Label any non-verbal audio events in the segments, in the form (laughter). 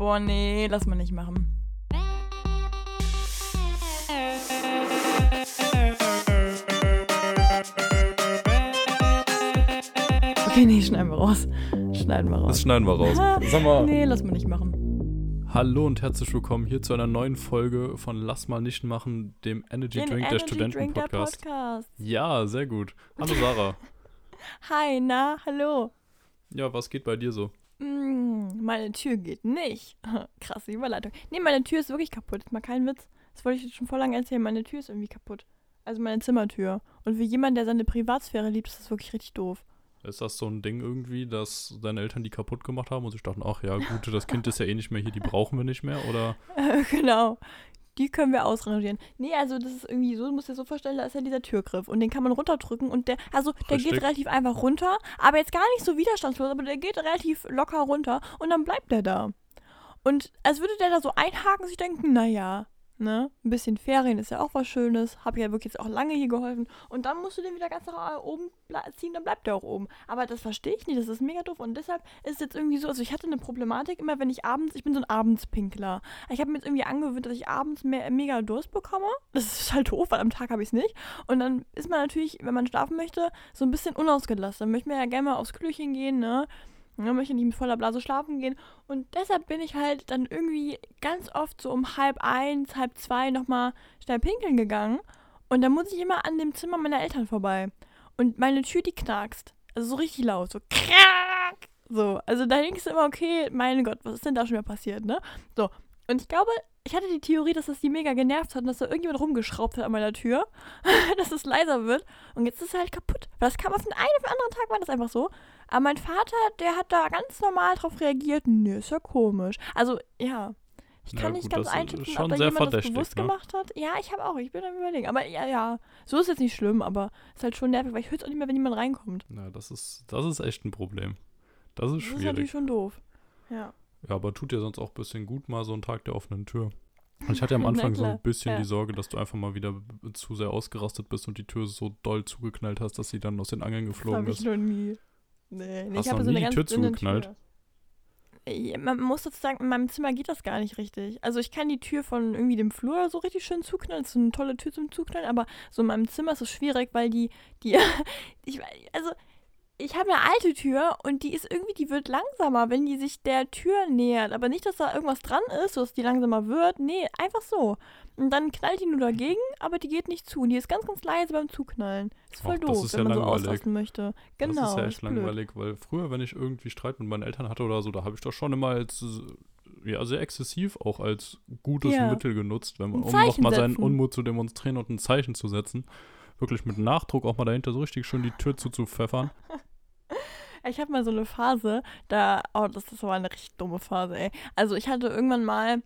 Boah, nee, lass mal nicht machen. Okay, nee, schneiden wir raus. Schneiden wir raus. Das schneiden wir raus. Sag mal. Nee, lass mal nicht machen. Hallo und herzlich willkommen hier zu einer neuen Folge von Lass mal nicht machen, dem Energy Den Drink der Energy Studenten Drink der Podcast. Podcast. Ja, sehr gut. Hallo Sarah. (laughs) Hi, na, hallo. ja, was geht bei dir so? Mm, meine Tür geht nicht. (laughs) Krasse Überleitung. Nee, meine Tür ist wirklich kaputt. Ist mal kein Witz. Das wollte ich jetzt schon vor lang erzählen. Meine Tür ist irgendwie kaputt. Also meine Zimmertür. Und für jemanden, der seine Privatsphäre liebt, ist das wirklich richtig doof. Ist das so ein Ding irgendwie, dass deine Eltern die kaputt gemacht haben und sich dachten, ach ja, gut, das Kind ist ja eh nicht mehr hier, die brauchen wir nicht mehr? Oder (laughs) genau. Die können wir ausrangieren. Nee, also das ist irgendwie so, du musst dir so vorstellen, da ist ja dieser Türgriff und den kann man runterdrücken und der, also der Richtig. geht relativ einfach runter, aber jetzt gar nicht so widerstandslos, aber der geht relativ locker runter und dann bleibt der da. Und als würde der da so einhaken, sich denken, naja, ne, ein bisschen Ferien ist ja auch was Schönes, hab ja wirklich jetzt auch lange hier geholfen und dann musst du den wieder ganz nach oben ziehen, dann bleibt der auch oben. Aber das verstehe ich nicht, das ist mega doof und deshalb ist es jetzt irgendwie so, also ich hatte eine Problematik immer, wenn ich abends, ich bin so ein Abendspinkler. Ich habe mir jetzt irgendwie angewöhnt, dass ich abends mehr, mega Durst bekomme. Das ist halt doof, weil am Tag habe ich es nicht. Und dann ist man natürlich, wenn man schlafen möchte, so ein bisschen unausgelassen. Dann möchte man ja gerne mal aufs Klöchen gehen, ne? Dann möchte ich nicht mit voller Blase schlafen gehen. Und deshalb bin ich halt dann irgendwie ganz oft so um halb eins, halb zwei nochmal schnell pinkeln gegangen. Und dann muss ich immer an dem Zimmer meiner Eltern vorbei. Und meine Tür, die knackst. Also so richtig laut. So krack. So. Also da denkst du immer, okay, mein Gott, was ist denn da schon wieder passiert, ne? So. Und ich glaube, ich hatte die Theorie, dass das die mega genervt hat und dass da irgendjemand rumgeschraubt hat an meiner Tür, (laughs) dass es leiser wird. Und jetzt ist es halt kaputt. Weil das kam auf den einen den anderen Tag, war das einfach so. Aber mein Vater, der hat da ganz normal drauf reagiert. Nee, ist ja komisch. Also, ja. Ich Ja, kann nicht gut, ganz das einschätzen, ob da jemand das bewusst ne? gemacht hat. Ja, ich habe auch. Ich bin am überlegen. Aber ja, ja. So ist jetzt nicht schlimm, aber ist halt schon nervig, weil ich höre es auch nicht mehr, wenn jemand reinkommt. na, das ist, das ist echt ein Problem. Das ist Das ist schwierig. natürlich schon doof. Ja. Ja, aber tut dir sonst auch ein bisschen gut, mal so einen Tag der offenen Tür. Und (laughs) ich hatte am Anfang so ein bisschen ja. die Sorge, dass du einfach mal wieder zu sehr ausgerastet bist und die Tür so doll zugeknallt hast, dass sie dann aus den Angeln Das geflogen ich ist. noch nie. Nee, nee Hast ich habe so eine die Tür zugeknallt? Tür. Man muss dazu sagen, in meinem Zimmer geht das gar nicht richtig. Also ich kann die Tür von irgendwie dem Flur so richtig schön zuknallen. Das ist so eine tolle Tür zum Zuknallen, aber so in meinem Zimmer ist es schwierig, weil die, die, (laughs) ich, also ich habe eine alte Tür und die ist irgendwie, die wird langsamer, wenn die sich der Tür nähert. Aber nicht, dass da irgendwas dran ist, so dass die langsamer wird. Nee, einfach so. Und dann knallt die nur dagegen, aber die geht nicht zu. Und die ist ganz, ganz leise beim Zuknallen. Ist voll das doof, ist wenn ja man so langweilig. auslassen möchte. Genau. das ist ja echt blöd. langweilig, weil früher, wenn ich irgendwie Streit mit meinen Eltern hatte oder so, da habe ich das schon immer als ja, sehr exzessiv auch als gutes Ja. Mittel genutzt, wenn man, um nochmal seinen. Unmut zu demonstrieren und ein Zeichen zu setzen. Wirklich mit Nachdruck auch mal dahinter so richtig schön die Tür zuzupfeffern. (laughs) Ich habe mal so eine Phase, da, oh, das ist aber eine richtig dumme Phase, ey. Also ich hatte irgendwann mal,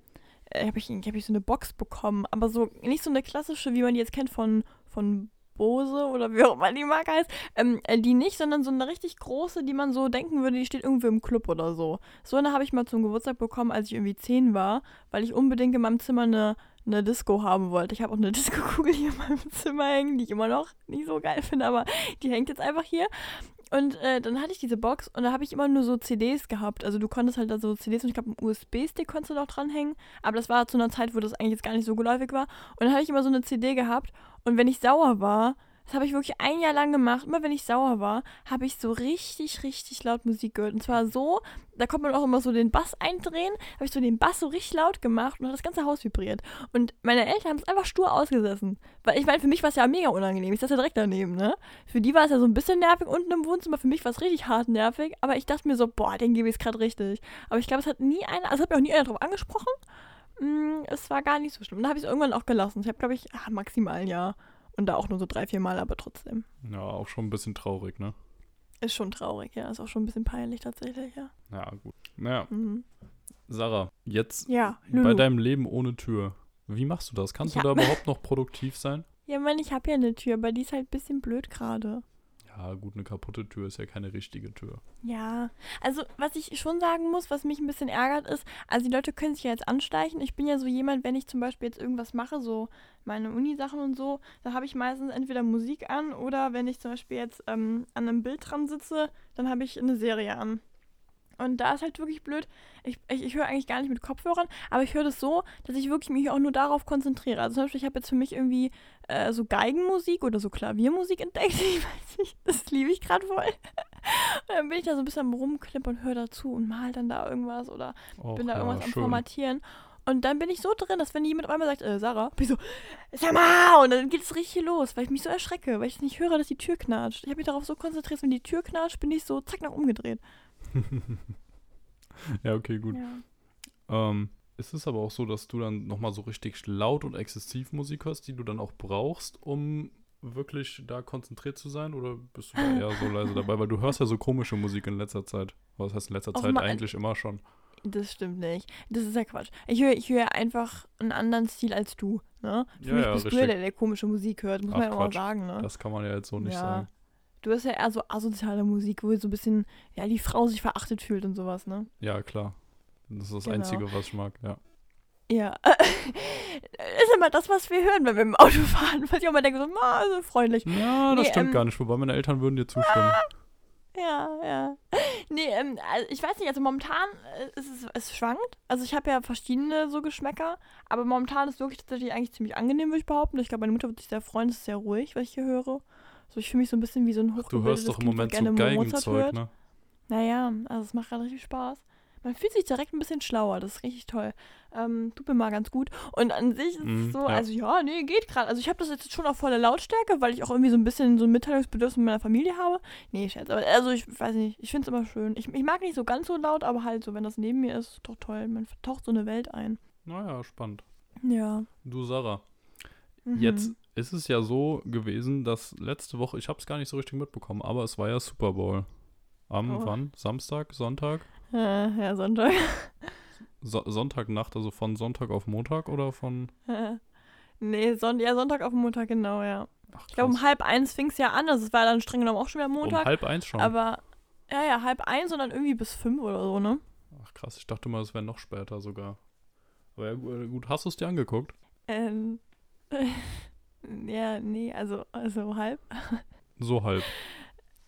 äh, habe ich, hab ich so eine Box bekommen, aber so nicht so eine klassische, wie man die jetzt kennt von, von Bose oder wie auch immer die Marke heißt. Ähm, äh, die nicht, sondern so eine richtig große, die man so denken würde, die steht irgendwo im Club oder so. So eine habe ich mal zum Geburtstag bekommen, als ich irgendwie zehn war, weil ich unbedingt in meinem Zimmer eine, eine Disco haben wollte. Ich habe auch eine (laughs) Disco-Kugel hier in meinem Zimmer hängen, die ich immer noch nicht so geil finde, aber die hängt jetzt einfach hier. Und äh, dann hatte ich diese Box und da habe ich immer nur so CDs gehabt. Also du konntest halt da so CDs und ich glaube einen USB-Stick konntest du noch dranhängen. Aber das war zu einer Zeit, wo das eigentlich jetzt gar nicht so geläufig war. Und dann hatte ich immer so eine CD gehabt und wenn ich sauer war, das habe ich wirklich ein Jahr lang gemacht, immer wenn ich sauer war, habe ich so richtig, richtig laut Musik gehört. Und zwar so, da konnte man auch immer so den Bass eindrehen, habe ich so den Bass so richtig laut gemacht und hat das ganze Haus vibriert. Und meine Eltern haben es einfach stur ausgesessen. Weil ich meine, für mich war es ja mega unangenehm. Ich saß ja direkt daneben, ne? Für die war es ja so ein bisschen nervig unten im Wohnzimmer. Für mich war es richtig hart nervig. Aber ich dachte mir so, boah, den gebe ich es gerade richtig. Aber ich glaube, es hat nie einer, also hat mir auch nie einer drauf angesprochen. Mm, es war gar nicht so schlimm. Da habe ich es irgendwann auch gelassen. Ich habe, glaube ich, ah, maximal ein Jahr. Und da auch nur so drei, vier Mal, aber trotzdem. Ja, auch schon ein bisschen traurig, ne? Ist schon traurig, ja. Ist auch schon ein bisschen peinlich tatsächlich, ja. Ja, gut. Naja, Mhm. Sarah, jetzt Ja, bei deinem Leben ohne Tür. Wie machst du das? Kannst Ja. du da überhaupt noch produktiv sein? Ja, Mann, ich habe ja eine Tür, aber die ist halt ein bisschen blöd gerade. Ja, gut, eine kaputte Tür ist ja keine richtige Tür. Ja, also was ich schon sagen muss, was mich ein bisschen ärgert ist, also die Leute können sich ja jetzt anschleichen. Ich bin ja so jemand, wenn ich zum Beispiel jetzt irgendwas mache, so meine Uni-Sachen und so, da habe ich meistens entweder Musik an oder wenn ich zum Beispiel jetzt ähm, an einem Bild dran sitze, dann habe ich eine Serie an. Und da ist halt wirklich blöd. Ich, ich, ich höre eigentlich gar nicht mit Kopfhörern, aber ich höre das so, dass ich wirklich mich auch nur darauf konzentriere. Also zum Beispiel, ich habe jetzt für mich irgendwie äh, so Geigenmusik oder so Klaviermusik entdeckt. (laughs) Ich weiß nicht, das liebe ich gerade voll. Und dann bin ich da so ein bisschen am Rumklippern und höre dazu und mal dann da irgendwas oder Och, bin da ja, irgendwas am schön. Formatieren. Und dann bin ich so drin, dass wenn jemand auf einmal sagt, äh, Sarah, bin ich so, sag mal, und dann geht es richtig los, weil ich mich so erschrecke, weil ich nicht höre, dass die Tür knatscht. Ich habe mich darauf so konzentriert, wenn die Tür knatscht, bin ich so zack nach umgedreht. (laughs) Ja, okay, gut. Ja. Ähm, ist es aber auch so, dass du dann nochmal so richtig laut und exzessiv Musik hörst, die du dann auch brauchst, um wirklich da konzentriert zu sein? Oder bist du da eher so leise (laughs) dabei? Weil du hörst ja so komische Musik in letzter Zeit. Was heißt in letzter Zeit? Eigentlich immer schon. Das stimmt nicht. Das ist ja Quatsch. Ich höre ich höre einfach einen anderen Stil als du. Ne? Für Ja, mich ja, bist du richtig. ja der, der komische Musik hört, muss Ach, man ja auch mal sagen. Ne? Das kann man ja jetzt so nicht ja. sagen. Du hast ja eher so asoziale Musik, wo so ein bisschen, ja, die Frau sich verachtet fühlt und sowas, ne? Ja, klar. Das ist das Genau. Einzige, was ich mag, ja. Ja. (laughs) ist immer das, was wir hören, wenn wir im Auto fahren. Was ich auch mal denke, so, na, so freundlich. Ja, das Nee, stimmt ähm, gar nicht. Wobei meine Eltern würden dir zustimmen. Ja, ja. Nee, ähm, also ich weiß nicht, also momentan äh, ist es, es schwankt. Also ich habe ja verschiedene so Geschmäcker, aber momentan ist wirklich tatsächlich eigentlich ziemlich angenehm, würde ich behaupten. Ich glaube, meine Mutter wird sich sehr freuen, es ist sehr ruhig, was ich hier höre. So, ich fühle mich so ein bisschen wie so ein Du hochgebildetes hörst doch im Moment gerne so Geigenzeug, ne? Naja, also es macht gerade richtig Spaß. Man fühlt sich direkt ein bisschen schlauer, das ist richtig toll. Ähm, tut mir mal ganz gut. Und an sich ist Mhm, es so, ja. also ja, nee, geht gerade. Also ich habe das jetzt schon auf volle Lautstärke, weil ich auch irgendwie so ein bisschen so ein Mitteilungsbedürfnis mit meiner Familie habe. Nee, Scherz, aber also ich weiß nicht, ich finde es immer schön. Ich, ich mag nicht so ganz so laut, aber halt so, wenn das neben mir ist, ist doch toll. Man taucht so eine Welt ein. Naja, spannend. Ja. Du, Sarah. Mhm. Jetzt ist es ja so gewesen, dass letzte Woche, ich habe es gar nicht so richtig mitbekommen, aber es war ja Super Bowl. Am Oh. wann? Samstag? Sonntag? Äh, ja, Sonntag. So Sonntagnacht, also von Sonntag auf Montag oder von. nee, Son ja, Sonntag auf Montag, genau, ja. Ach, Ich glaube, um halb eins fing es ja an, also es war dann streng genommen auch schon wieder um Montag. halb eins schon. Aber, ja, ja, halb eins und dann irgendwie bis fünf oder so, ne? Ach krass, ich dachte mal, es wäre noch später sogar. Aber ja, gu- gut, hast du es dir angeguckt? Ähm, (laughs) ja, nee, also, also halb. So halb.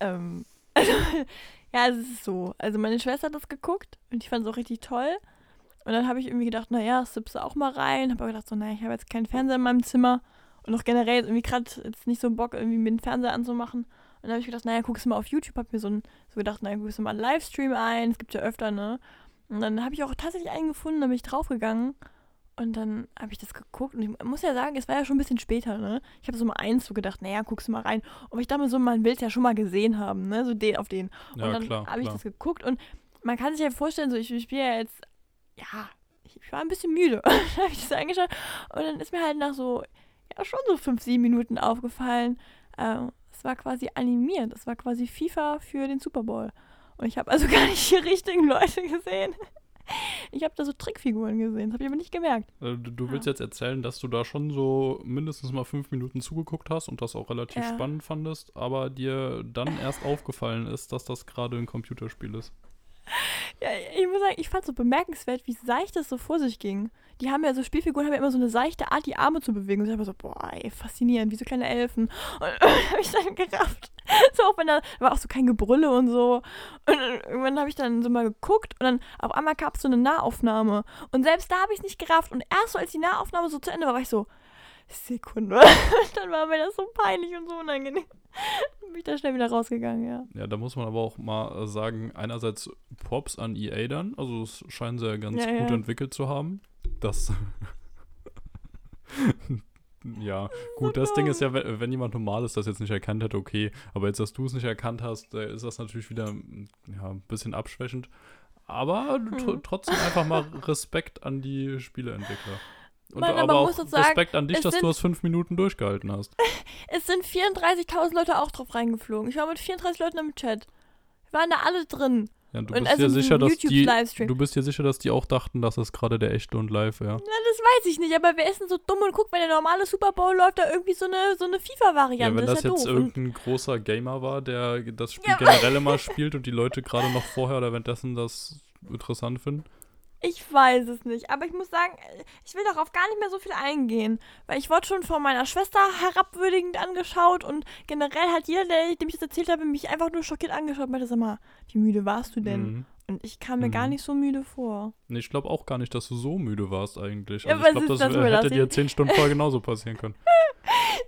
Ähm, also, (laughs) ja, es ist so. Also meine Schwester hat das geguckt und ich fand es auch richtig toll. Und dann habe ich irgendwie gedacht, naja, sippst du auch mal rein. Habe aber gedacht, so, naja, ich habe jetzt keinen Fernseher in meinem Zimmer. Und auch generell irgendwie gerade jetzt nicht so Bock, irgendwie mir den Fernseher anzumachen. Und dann habe ich gedacht, naja, guckst du mal auf YouTube. Habe mir so, ein, so gedacht, naja, guckst du mal einen Livestream ein. Es gibt ja öfter, ne? Und dann habe ich auch tatsächlich einen gefunden, da bin ich draufgegangen. Und dann habe ich das geguckt und ich muss ja sagen, es war ja schon ein bisschen später, ne? Ich habe so mal eins so gedacht, naja, guckst du mal rein. Und ich dachte mir so, man will es ja schon mal gesehen haben, ne? So den auf den. Und Ja, dann habe ich das geguckt und man kann sich ja vorstellen, so ich, ich bin ja jetzt, ja, ich, ich war ein bisschen müde. (laughs) dann habe ich das angeschaut und dann ist mir halt nach so, ja, schon so fünf, sieben Minuten aufgefallen, ähm, es war quasi animiert. Es war quasi FIFA für den Super Bowl. Und ich habe also (laughs) gar nicht die richtigen Leute gesehen. (laughs) Ich habe da so Trickfiguren gesehen, das habe ich aber nicht gemerkt. Äh, Du, du willst jetzt erzählen, dass du da schon so mindestens mal fünf Minuten zugeguckt hast und das auch relativ Ja. spannend fandest, aber dir dann erst aufgefallen ist, dass das gerade ein Computerspiel ist. (laughs) Ja, ich muss sagen, ich fand so bemerkenswert, wie seicht das so vor sich ging. Die haben ja so Spielfiguren, haben ja immer so eine seichte Art, die Arme zu bewegen. Und ich habe so, boah, ey, faszinierend, wie so kleine Elfen. Und (laughs) habe ich dann gerafft. (laughs) So auch wenn da war auch so kein Gebrülle und so. Und dann irgendwann habe ich dann so mal geguckt und dann auf einmal gab es so eine Nahaufnahme. Und selbst da habe ich es nicht gerafft. Und erst so, als die Nahaufnahme so zu Ende war, war ich so, Sekunde. (laughs) Und dann war mir das so peinlich und so unangenehm. (laughs) Dann bin ich da schnell wieder rausgegangen, ja. Ja, da muss man aber auch mal äh, sagen, einerseits Props an EA dann, also es scheinen sie ja ganz Ja, gut ja. entwickelt zu haben. Das Ja, (laughs) gut, das Ding ist ja, wenn, wenn jemand Normales das jetzt nicht erkannt hätte, okay. Aber jetzt, dass du es nicht erkannt hast, äh, ist das natürlich wieder mm, ja, ein bisschen abschwächend. Aber Mhm. trotzdem einfach mal Respekt an die Spieleentwickler. Und Mann, aber, auch uns sagen, Respekt an dich, es dass du sind- das fünf Minuten durchgehalten hast. (laughs) Es sind 34.000 Leute auch drauf reingeflogen. Ich war mit 34 Leuten im Chat. Wir waren da alle drin. Ja, du Und bist also in sicher, dass die, du bist dir sicher, dass die auch dachten, dass es gerade der echte und live wäre. Na, das weiß ich nicht, aber wer ist denn so dumm und guckt, wenn der normale Super Bowl läuft, da irgendwie so eine, so eine FIFA-Variante. Ja, wenn das das ja jetzt doof. Irgendein großer Gamer war, der das Spiel Ja, generell immer spielt und die Leute gerade noch vorher oder währenddessen das interessant finden. Ich weiß es nicht, aber ich muss sagen, ich will darauf gar nicht mehr so viel eingehen, weil ich wurde schon von meiner Schwester herabwürdigend angeschaut und generell hat jeder, der, dem ich das erzählt habe, mich einfach nur schockiert angeschaut und meinte, sag mal, wie müde warst du denn? Mhm. Und ich kam mir gar Mhm. nicht so müde vor. Nee, ich glaube auch gar nicht, dass du so müde warst eigentlich. Ja, Also was ich glaube, das, das hätte dir zehn Stunden vorher genauso passieren können. (laughs)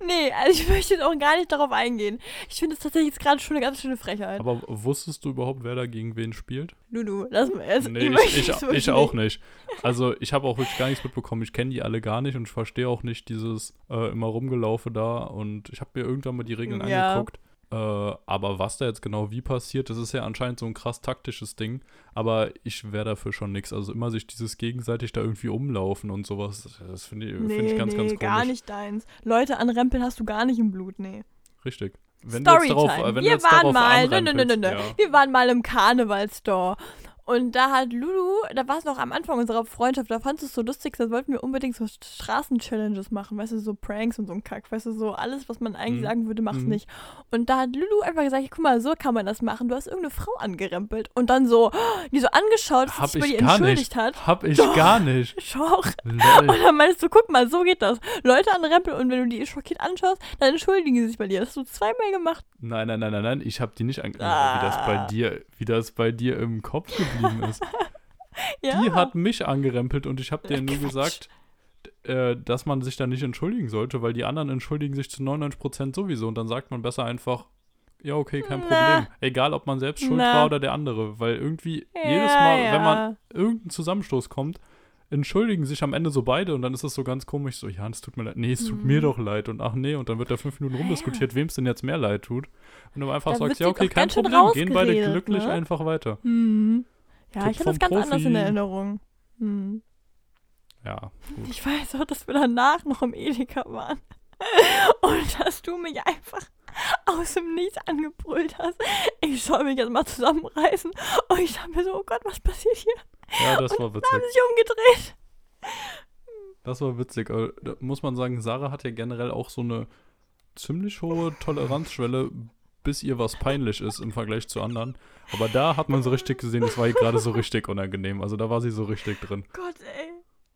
Nee, also ich (laughs) möchte jetzt auch gar nicht darauf eingehen. Ich finde es tatsächlich jetzt gerade schon eine ganz schöne Frechheit. Aber wusstest du überhaupt, wer da gegen wen spielt? Lulu, lass mal erst. Nee, ich, ich, wirklich ich auch nicht. Also ich habe auch wirklich gar nichts mitbekommen. Ich kenne die alle gar nicht und ich verstehe auch nicht dieses äh, immer rumgelaufe da. Und ich habe mir irgendwann mal die Regeln Ja. angeguckt. Äh, aber was da jetzt genau wie passiert, das ist ja anscheinend so ein krass taktisches Ding. Aber ich wäre dafür schon nichts. Also immer sich dieses gegenseitig da irgendwie umlaufen und sowas, das finde ich, Nee, find ich ganz, nee, ganz komisch. gar nicht deins. Leute anrempeln hast du gar nicht im Blut, nee. Richtig. Wenn darauf, Storytime. äh, wenn du Wir waren darauf mal, nö, nö, nö, nö. ja. Wir waren mal im Karnevalstore. Und da hat Lulu, da war es noch am Anfang unserer Freundschaft, da fandest du es so lustig, da wollten wir unbedingt so Straßen-Challenges machen, weißt du, so Pranks und so ein Kack, weißt du, so alles, was man eigentlich Mhm. sagen würde, mach's Mhm. nicht. Und da hat Lulu einfach gesagt, guck mal, so kann man das machen, du hast irgendeine Frau angerempelt und dann so, (gasps) die so angeschaut, Hab sich bei dir gar entschuldigt nicht. hat. Hab ich Doch. gar nicht. (laughs) Lol. Und dann meinst du, guck mal, so geht das. Leute anrempeln und wenn du die schockiert anschaust, dann entschuldigen sie sich bei dir. Das hast du zweimal gemacht. Nein, nein, nein, nein, nein, ich habe die nicht ange... Ah. Wie das bei dir, wie das bei dir im Kopf geblieben ist. (laughs) Ja. Die hat mich angerempelt und ich habe dir nur Quatsch. gesagt, äh, dass man sich da nicht entschuldigen sollte, weil die anderen entschuldigen sich zu 99% sowieso und dann sagt man besser einfach, ja, okay, kein Na. Problem. Egal, ob man selbst schuld Na. war oder der andere, weil irgendwie ja, jedes Mal, ja. wenn man irgendein Zusammenstoß kommt, entschuldigen sich am Ende so beide und dann ist es so ganz komisch, so, ja, es tut mir leid, nee, es tut Mhm. mir doch leid und ach nee, und dann wird da fünf Minuten rumdiskutiert, wem es denn jetzt mehr leid tut. Und du einfach Da sagst, ja, okay, kein Problem, gehen beide glücklich ne? einfach weiter. Hm. Ja, Tipp ich habe das ganz anders in Profi. Erinnerung. Hm. Ja, gut. Ich weiß auch, dass wir danach noch im Edeka waren. (laughs) Und dass du mich einfach aus dem Nichts angebrüllt hast. Ich soll mich jetzt mal zusammenreißen. Und ich dachte mir so, oh Gott, was passiert hier? Ja, das war Da witzig. haben sie sich umgedreht. Das war witzig. Aber Da muss man sagen, Sarah hat ja generell auch so eine ziemlich hohe Toleranzschwelle, bis ihr was peinlich ist im Vergleich zu anderen. Aber da hat man so richtig gesehen, das war ihr gerade so richtig unangenehm. Also da war sie so richtig drin. Gott, ey.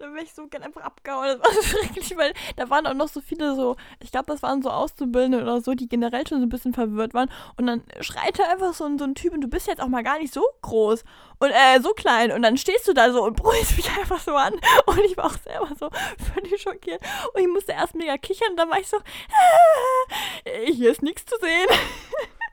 Da wäre ich so gern einfach abgehauen. Das war (laughs) so schrecklich, weil da waren auch noch so viele so, ich glaube, das waren so Auszubildende oder so, die generell schon so ein bisschen verwirrt waren. Und dann schreit da einfach so ein, so ein Typ und du bist jetzt auch mal gar nicht so groß und äh, so klein. Und dann stehst du da so und (laughs) brüllst mich einfach so an. Und ich war auch selber so (laughs) völlig schockiert. Und ich musste erst mega kichern und dann war ich so, hier ist nichts zu sehen.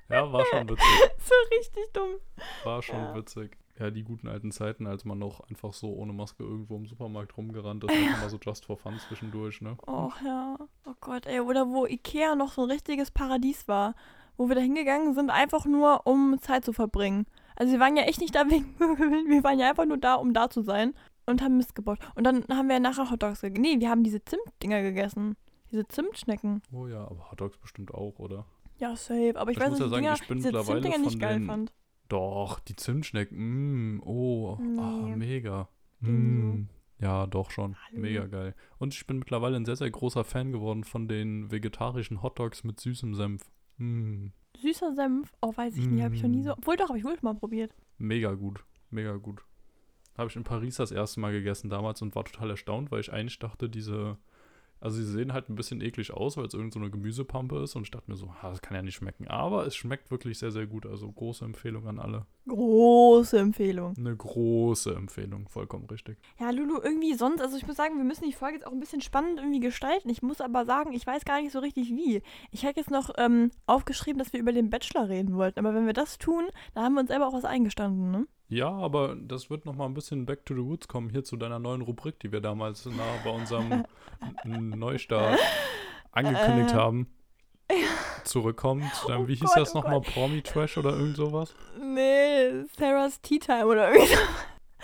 Ja, war schon witzig. so richtig dumm. War schon Ja. witzig. Ja, die guten alten Zeiten, als man noch einfach so ohne Maske irgendwo im Supermarkt rumgerannt ist, einfach mal so just for fun zwischendurch, ne? Oh ja. Oh Gott, ey. Oder wo Ikea noch so ein richtiges Paradies war. Wo wir da hingegangen sind, einfach nur, um Zeit zu verbringen. Also wir waren ja echt nicht da (laughs) wegen Möbeln. Wir waren ja einfach nur da, um da zu sein. Und haben Mist gebaut. Und dann haben wir nachher Hotdogs gegessen. Nee, wir haben diese Zimtdinger gegessen. Diese Zimtschnecken. Oh ja, aber Hotdogs bestimmt auch, oder? Ja, safe. Aber ich, Ich weiß, dass ja ich sagen, Dinger, ich bin diese mittlerweile Zimtdinger nicht geil fand. Doch, die Zimtschnecken, mm, oh, ah, Nee. mega. Ging Mm, ja, doch schon. Hallo. Mega geil. Und ich bin mittlerweile ein sehr, sehr großer Fan geworden von den vegetarischen Hotdogs mit süßem Senf. Mm, Süßer Senf. Oh, weiß ich nicht. Habe ich noch nie so. Mm. Obwohl doch, habe ich wohl mal probiert. mega gut. Mega gut. Habe ich in Paris das erste Mal gegessen damals und war total erstaunt, weil ich eigentlich dachte, diese. Also sie sehen halt ein bisschen eklig aus, weil es irgend so eine Gemüsepampe ist und ich dachte mir so, ha, das kann ja nicht schmecken. Aber es schmeckt wirklich sehr, sehr gut. Also große Empfehlung an alle. Große Empfehlung. Eine große Empfehlung, vollkommen richtig. Ja, Lulu, irgendwie sonst, also ich muss sagen, wir müssen die Folge jetzt auch ein bisschen spannend irgendwie gestalten. Ich muss aber sagen, ich weiß gar nicht so richtig wie. Ich hätte jetzt noch ähm, aufgeschrieben, dass wir über den Bachelor reden wollten, aber wenn wir das tun, dann haben wir uns selber auch was eingestanden, ne? Ja, aber das wird noch mal ein bisschen back to the roots kommen, hier zu deiner neuen Rubrik, die wir damals na, bei unserem (laughs) Neustart angekündigt Äh, haben. Zurückkommen zu deinem, Oh wie hieß Gott, das oh nochmal, Promi Trash oder irgend sowas? Nee, Sarah's Tea Time oder irgendwie so. (laughs)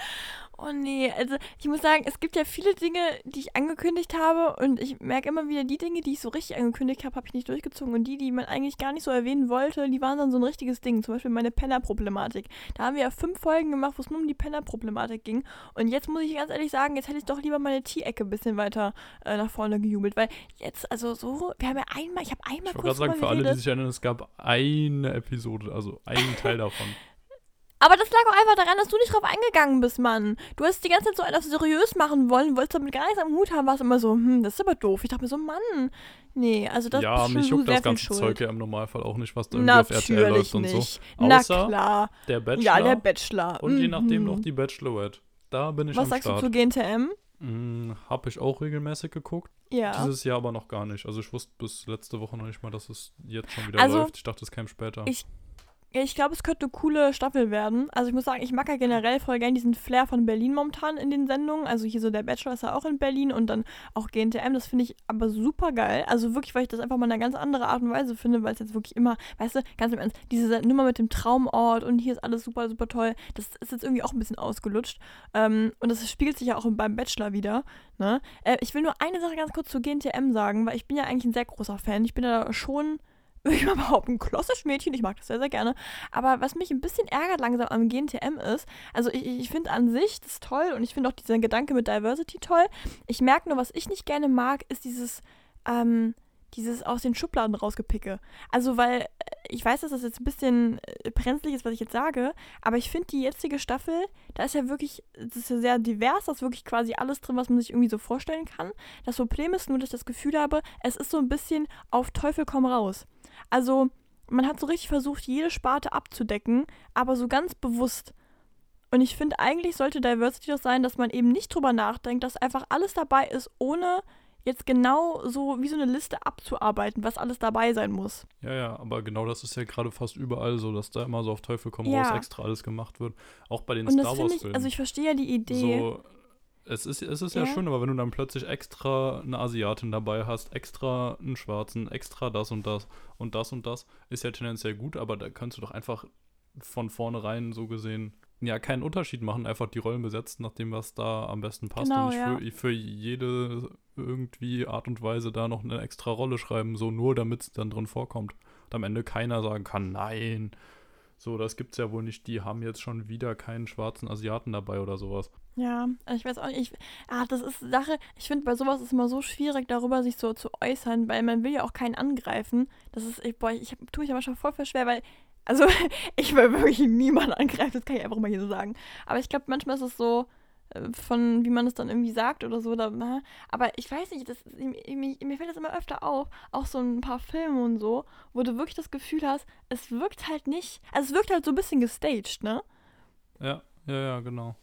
Oh nee, also ich muss sagen, es gibt ja viele Dinge, die ich angekündigt habe und ich merke immer wieder, die Dinge, die ich so richtig angekündigt habe, habe ich nicht durchgezogen und die, die man eigentlich gar nicht so erwähnen wollte, die waren dann so ein richtiges Ding. Zum Beispiel meine Penner-Problematik. Da haben wir ja fünf Folgen gemacht, wo es nur um die Penner-Problematik ging und jetzt muss ich ganz ehrlich sagen, jetzt hätte ich doch lieber meine Tee-Ecke ein bisschen weiter äh, nach vorne gejubelt, weil jetzt, also so, wir haben ja einmal, ich habe einmal Ich kurz gerade sagen, für alle, die sich erinnern, es gab eine Episode, also einen Teil davon. (laughs) Aber das lag auch einfach daran, dass du nicht drauf eingegangen bist, Mann. Du hast die ganze Zeit so auf seriös machen wollen, wolltest damit gar nichts am Hut haben, warst immer so, hm, das ist aber doof. Ich dachte mir so, Mann, nee, also das ja, ist mich schon juckt sehr das ganze Schuld. Zeug ja im Normalfall auch nicht, was da irgendwie auf RTL Natürlich läuft und nicht. so. Na Außer klar. der Bachelor Ja, der Bachelor. und je nachdem Mhm. noch die Bachelorette. Da bin ich Was am sagst Start. du zu GNTM? Hm, hab ich auch regelmäßig geguckt. Ja. Dieses Jahr aber noch gar nicht. Also ich wusste bis letzte Woche noch nicht mal, dass es jetzt schon wieder Also, läuft. Ich dachte, es käme später. ich- Ich glaube, es könnte eine coole Staffel werden. Also ich muss sagen, ich mag ja generell voll gern diesen Flair von Berlin momentan in den Sendungen. Also hier so der Bachelor ist ja auch in Berlin und dann auch GNTM. Das finde ich aber super geil. Also wirklich, weil ich das einfach mal eine ganz andere Art und Weise finde, weil es jetzt wirklich immer, weißt du, ganz im Ernst, diese Nummer mit dem Traumort und hier ist alles super, super toll. Das ist jetzt irgendwie auch ein bisschen ausgelutscht. Ähm, und das spiegelt sich ja auch beim Bachelor wieder. Ne? Äh, ich will nur eine Sache ganz kurz zu GNTM sagen, weil ich bin ja eigentlich ein sehr großer Fan. Ich bin da schon würde ich mal behaupten, ein klassisches Mädchen. Ich mag das sehr, sehr gerne. Aber was mich ein bisschen ärgert langsam am GNTM ist, also ich, ich finde an sich das toll und ich finde auch diesen Gedanke mit Diversity toll. Ich merke nur, was ich nicht gerne mag, ist dieses, ähm, dieses aus den Schubladen rausgepicke. Also, weil äh, ich weiß, dass das jetzt ein bisschen äh, brenzlig ist, was ich jetzt sage, aber ich finde die jetzige Staffel, da ist ja wirklich, das ist ja sehr divers, da ist wirklich quasi alles drin, was man sich irgendwie so vorstellen kann. Das Problem ist nur, dass ich das Gefühl habe, es ist so ein bisschen auf Teufel komm raus. Also, man hat so richtig versucht, jede Sparte abzudecken, aber so ganz bewusst. Und ich finde, eigentlich sollte Diversity doch sein, dass man eben nicht drüber nachdenkt, dass einfach alles dabei ist, ohne jetzt genau so wie so eine Liste abzuarbeiten, was alles dabei sein muss. Ja, ja, aber genau das ist ja gerade fast überall so, dass da immer so auf Teufel komm Ja. raus extra alles gemacht wird. Auch bei den Und Star Wars ich, Filmen. also ich verstehe ja die Idee. so, es ist, es ist ja. Ja. schön, aber wenn du dann plötzlich extra eine Asiatin dabei hast, extra einen Schwarzen, extra das und das und das und das, ist ja tendenziell gut, aber da kannst du doch einfach von vornherein so gesehen ja keinen Unterschied machen, einfach die Rollen besetzen, nach dem, was da am besten passt Genau, und nicht ja. für, für jede irgendwie Art und Weise da noch eine extra Rolle schreiben, so nur damit es dann drin vorkommt. Und am Ende keiner sagen kann, nein, so, das gibt's ja wohl nicht, die haben jetzt schon wieder keinen schwarzen Asiaten dabei oder sowas. Ja, ich weiß auch nicht. Ich, ah, das ist Sache. Ich finde, bei sowas ist immer so schwierig, darüber sich so zu äußern, weil man will ja auch keinen angreifen. Das ist, ich, boah, ich hab, tue mich aber schon voll für schwer, weil, also (laughs) ich will wirklich niemanden angreifen, das kann ich einfach mal hier so sagen. Aber ich glaube, manchmal ist es so, äh, von wie man es dann irgendwie sagt oder so. Oder, na, aber ich weiß nicht, das, mir, mir fällt das immer öfter auf, auch so ein paar Filme und so, wo du wirklich das Gefühl hast, es wirkt halt nicht, also es wirkt halt so ein bisschen gestaged, ne? Ja, ja, ja, genau.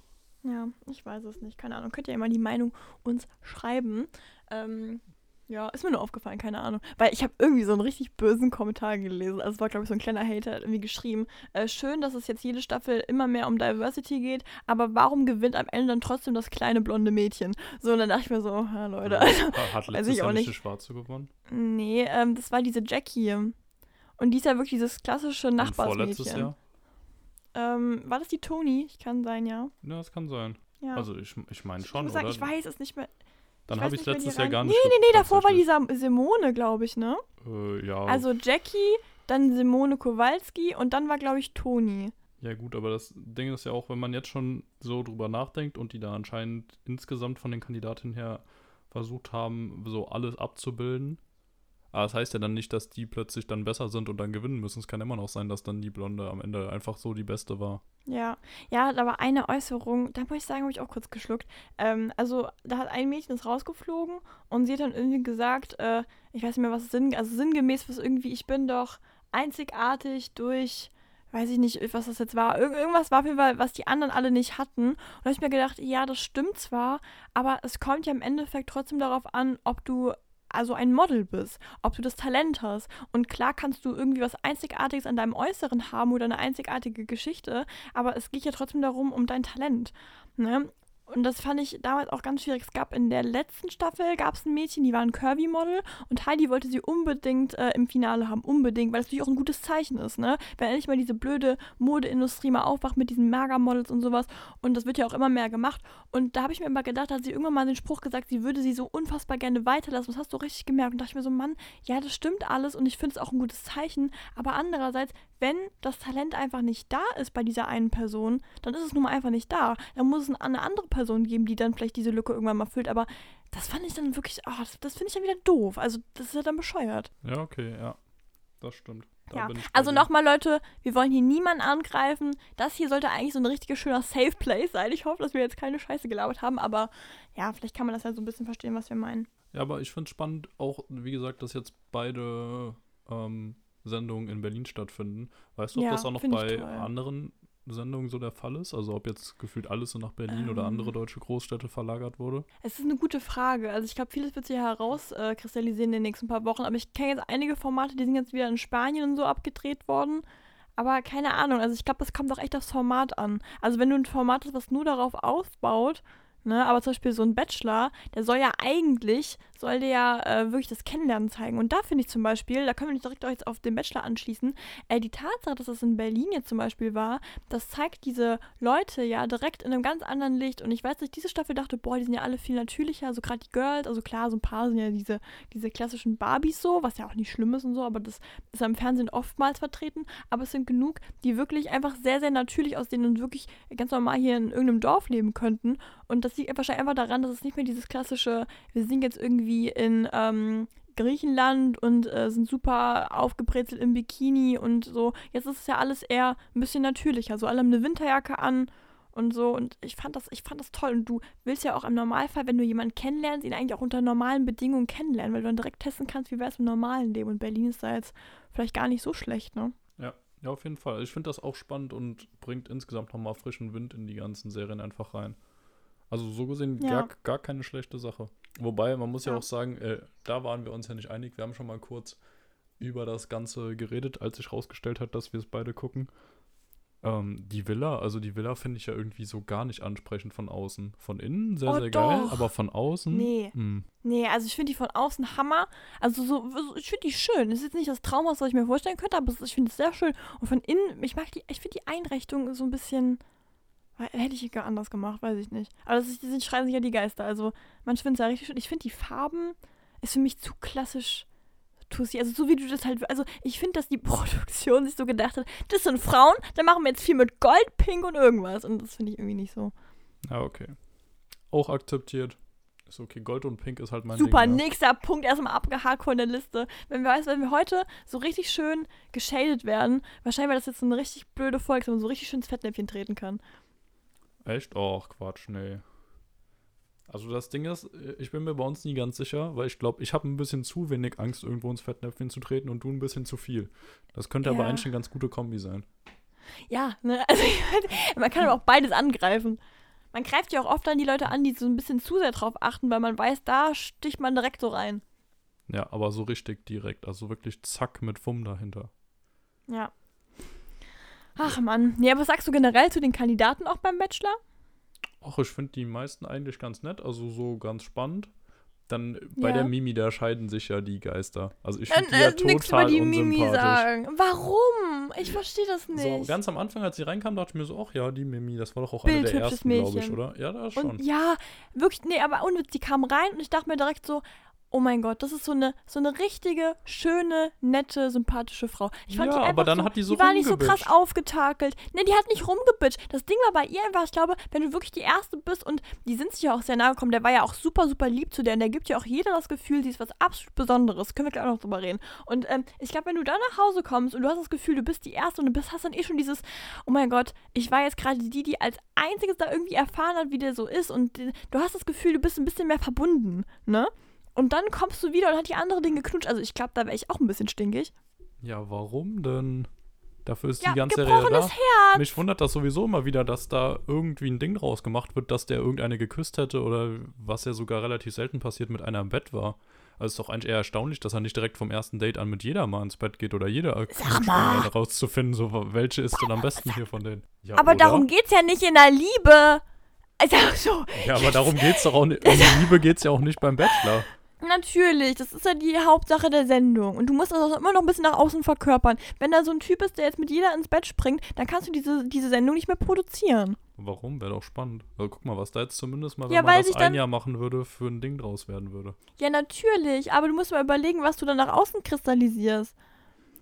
Ja, ich weiß es nicht. Keine Ahnung. Könnt ihr ja mal die Meinung uns schreiben. Ähm, ja, ist mir nur aufgefallen, keine Ahnung. Weil ich habe irgendwie so einen richtig bösen Kommentar gelesen. Also es war, glaube ich, so ein kleiner Hater, hat irgendwie geschrieben. Äh, schön, dass es jetzt jede Staffel immer mehr um Diversity geht, aber warum gewinnt am Ende dann trotzdem das kleine blonde Mädchen? So, und dann dachte ich mir so, ja, Leute, also, Ha- Hat letztes ich auch Jahr nicht die Schwarze gewonnen? nee, ähm, das war diese Jackie. Und die ist ja wirklich dieses klassische Und vorletztes Nachbarsmädchen. Jahr? Ähm, war das die Toni? Ich kann sein, ja. Ja, das kann sein. ja. Also ich, ich meine ich schon, muss sagen, oder? ich weiß es nicht mehr. Dann habe ich es nicht die letztes Jahr gar Nee, nicht nee, nee, davor war die tatsächlich. Sam Simone, glaube ich, ne? Äh, ja, Also Jackie, dann Simone Kowalski und dann war, glaube ich, Toni. ja gut, aber das Ding ist ja auch, wenn man jetzt schon so drüber nachdenkt und die da anscheinend insgesamt von den Kandidatinnen her versucht haben, so alles abzubilden. Aber das heißt ja dann nicht, dass die plötzlich dann besser sind und dann gewinnen müssen. Es kann immer noch sein, dass dann die Blonde am Ende einfach so die beste war. Ja, ja, war eine Äußerung, da muss ich sagen, habe ich auch kurz geschluckt. Ähm, also, da hat ein Mädchen ist rausgeflogen und sie hat dann irgendwie gesagt, äh, ich weiß nicht mehr, was Sinn, also sinngemäß was irgendwie, ich bin doch einzigartig durch, weiß ich nicht, was das jetzt war. Irg irgendwas war auf jeden Fall, was die anderen alle nicht hatten. Und da habe ich mir gedacht, ja, das stimmt zwar, aber es kommt ja im Endeffekt trotzdem darauf an, ob du also ein Model bist, ob du das Talent hast. Und klar kannst du irgendwie was Einzigartiges an deinem Äußeren haben oder eine einzigartige Geschichte, aber es geht ja trotzdem darum, um dein Talent. Ne? Und das fand ich damals auch ganz schwierig. Es gab in der letzten Staffel gab es ein Mädchen, die war ein Curvy-Model und Heidi wollte sie unbedingt äh, im Finale haben, unbedingt, weil es natürlich auch ein gutes Zeichen ist, ne? Wenn endlich mal diese blöde Modeindustrie mal aufwacht mit diesen Mager-Models und sowas und das wird ja auch immer mehr gemacht. Und da habe ich mir immer gedacht, da hat sie irgendwann mal den Spruch gesagt, sie würde sie so unfassbar gerne weiterlassen. Das hast du richtig gemerkt. Und dachte ich mir so, Mann, ja, das stimmt alles und ich finde es auch ein gutes Zeichen. Aber andererseits, wenn das Talent einfach nicht da ist bei dieser einen Person, dann ist es nun mal einfach nicht da. Dann muss es eine andere Person geben, die dann vielleicht diese Lücke irgendwann mal füllt. Aber das fand ich dann wirklich, ah, das, das finde ich dann wieder doof. Also, das ist ja dann bescheuert. Ja, okay, ja. Das stimmt. Ja, also nochmal, Leute, wir wollen hier niemanden angreifen. Das hier sollte eigentlich so ein richtiger schöner Safe Place sein. Ich hoffe, dass wir jetzt keine Scheiße gelabert haben, aber ja, vielleicht kann man das ja so ein bisschen verstehen, was wir meinen. Ja, aber ich finde es spannend, auch, wie gesagt, dass jetzt beide ähm, Sendungen in Berlin stattfinden. Weißt du, ob Ja, das auch noch bei anderen Sendungen so der Fall ist? Also ob jetzt gefühlt alles so nach Berlin oder Ähm. andere deutsche Großstädte verlagert wurde? Es ist eine gute Frage. Also ich glaube, vieles wird sich herauskristallisieren äh, in den nächsten paar Wochen. Aber ich kenne jetzt einige Formate, die sind jetzt wieder in Spanien und so abgedreht worden. Aber keine Ahnung. Also ich glaube, das kommt auch echt aufs Format an. Also wenn du ein Format hast, was nur darauf aufbaut, ne, aber zum Beispiel so ein Bachelor, der soll ja eigentlich, soll der ja äh, wirklich das Kennenlernen zeigen. Und da finde ich zum Beispiel, da können wir nicht direkt auch jetzt auf den Bachelor anschließen, äh, die Tatsache, dass das in Berlin jetzt zum Beispiel war, das zeigt diese Leute ja direkt in einem ganz anderen Licht. Und ich weiß nicht, diese Staffel dachte, boah, die sind ja alle viel natürlicher, so gerade die Girls, also klar, so ein paar sind ja diese, diese klassischen Barbies so, was ja auch nicht schlimm ist und so, aber das ist ja im Fernsehen oftmals vertreten. Aber es sind genug, die wirklich einfach sehr, sehr natürlich aussehen und wirklich ganz normal hier in irgendeinem Dorf leben könnten. Und das liegt wahrscheinlich einfach daran, dass es nicht mehr dieses klassische, wir sind jetzt irgendwie in ähm, Griechenland und äh, sind super aufgebrezelt im Bikini und so. Jetzt ist es ja alles eher ein bisschen natürlicher. So alle haben eine Winterjacke an und so. Und ich fand das, ich fand das toll. Und du willst ja auch im Normalfall, wenn du jemanden kennenlernst, ihn eigentlich auch unter normalen Bedingungen kennenlernen, weil du dann direkt testen kannst, wie wäre es im normalen Leben. Und Berlin ist da jetzt vielleicht gar nicht so schlecht, ne? Ja, ja, auf jeden Fall. Ich finde das auch spannend und bringt insgesamt nochmal frischen Wind in die ganzen Serien einfach rein. Also so gesehen Ja. gar, gar keine schlechte Sache. Wobei, man muss ja, Ja. auch sagen, äh, da waren wir uns ja nicht einig. Wir haben schon mal kurz über das Ganze geredet, als sich rausgestellt hat, dass wir es beide gucken. Ähm, die Villa, also die Villa finde ich ja irgendwie so gar nicht ansprechend von außen. Von innen sehr, Oh, sehr geil, doch. aber von außen. Nee. hm. Nee, also ich finde die von außen Hammer. Also so, so ich finde die schön. Es ist jetzt nicht das Traumhaus, was ich mir vorstellen könnte, aber ich finde es sehr schön. Und von innen, ich mag die, ich finde die Einrichtung so ein bisschen. Hätte ich gar anders gemacht, weiß ich nicht. Aber das, ist, sind- schreien sich ja die Geister. Also, manche finden es ja richtig schön. Ich finde die Farben ist für mich zu klassisch. Tussi. Also so wie du das halt. Also ich finde, dass die (laughs) Produktion sich so gedacht hat, das sind Frauen, dann machen wir jetzt viel mit Gold, Pink und irgendwas. Und das finde ich irgendwie nicht so. Ja, okay. Auch akzeptiert. Ist okay. Gold und Pink ist halt mein Super, Ding. ne? nächster Punkt erstmal abgehakt von der Liste. Wenn wir, weißt, wenn wir heute so richtig schön geschadet werden, wahrscheinlich wäre das jetzt so eine richtig blöde Folge, dass man so richtig schön ins Fettnäpfchen treten kann. Echt? Och, Quatsch, nee. Also das Ding ist, ich bin mir bei uns nie ganz sicher, weil ich glaube, ich habe ein bisschen zu wenig Angst, irgendwo ins Fettnäpfchen zu treten und du ein bisschen zu viel. Das könnte aber Ja. eigentlich eine ganz gute Kombi sein. Ja, ne? (laughs) Also man kann aber auch beides angreifen. Man greift ja auch oft an die Leute an, die so ein bisschen zu sehr drauf achten, weil man weiß, da sticht man direkt so rein. Ja, aber so richtig direkt. Also wirklich zack mit Fumm dahinter. Ja. Ach Mann. Ja, was sagst du generell zu den Kandidaten auch beim Bachelor? Och, ich finde die meisten eigentlich ganz nett, also so ganz spannend. Dann bei Ja. der Mimi, da scheiden sich ja die Geister. Also ich Äh, finde die ja äh, total über die Mimi unsympathisch. sagen. Warum? Ich verstehe das nicht. So, ganz am Anfang, als sie reinkam, dachte ich mir so, ach ja, die Mimi, das war doch auch eine der ersten, glaube ich, oder? Ja, das schon. Und ja, wirklich, nee, aber unnütz, die kam rein und ich dachte mir direkt so, oh mein Gott, das ist so eine, so eine richtige, schöne, nette, sympathische Frau. Ich fand Ja, die aber dann so, hat die so die war nicht so krass aufgetakelt. Nee, die hat nicht rumgebitscht. Das Ding war bei ihr einfach, ich glaube, wenn du wirklich die Erste bist und die sind sich ja auch sehr nahe gekommen, der war ja auch super, super lieb zu der und der gibt ja auch jeder das Gefühl, sie ist was absolut Besonderes. Können wir gleich auch noch drüber reden. Und ähm, ich glaube, wenn du dann nach Hause kommst und du hast das Gefühl, du bist die Erste und du bist, hast dann eh schon dieses, oh mein Gott, ich war jetzt gerade die, die als einziges da irgendwie erfahren hat, wie der so ist und du hast das Gefühl, du bist ein bisschen mehr verbunden, ne? Und dann kommst du wieder und hat die andere den geknutscht. Also ich glaube, da wäre ich auch ein bisschen stinkig. Ja, warum denn? Dafür ist Ja, die ganze Serie da. Herz. Mich wundert das sowieso immer wieder, dass da irgendwie ein Ding draus gemacht wird, dass der irgendeine geküsst hätte oder was ja sogar relativ selten passiert, mit einer im Bett war. Also ist doch eigentlich eher erstaunlich, dass er nicht direkt vom ersten Date an mit jeder mal ins Bett geht oder jeder mal. rauszufinden, so welche ist denn am besten hier von denen. Ja, Aber oder? darum geht's ja nicht in der Liebe. Also so, Ja, aber darum geht's doch auch nicht. (laughs) Um Liebe geht's ja auch nicht beim Bachelor. Natürlich, das ist ja die Hauptsache der Sendung. Und du musst das auch immer noch ein bisschen nach außen verkörpern. Wenn da so ein Typ ist, der jetzt mit jeder ins Bett springt, dann kannst du diese, diese Sendung nicht mehr produzieren. Warum? Wäre doch spannend. Also guck mal, was da jetzt zumindest mal, wenn Ja, man das ein dann- Jahr machen würde, für ein Ding draus werden würde. Ja, natürlich, aber du musst mal überlegen, was du dann nach außen kristallisierst.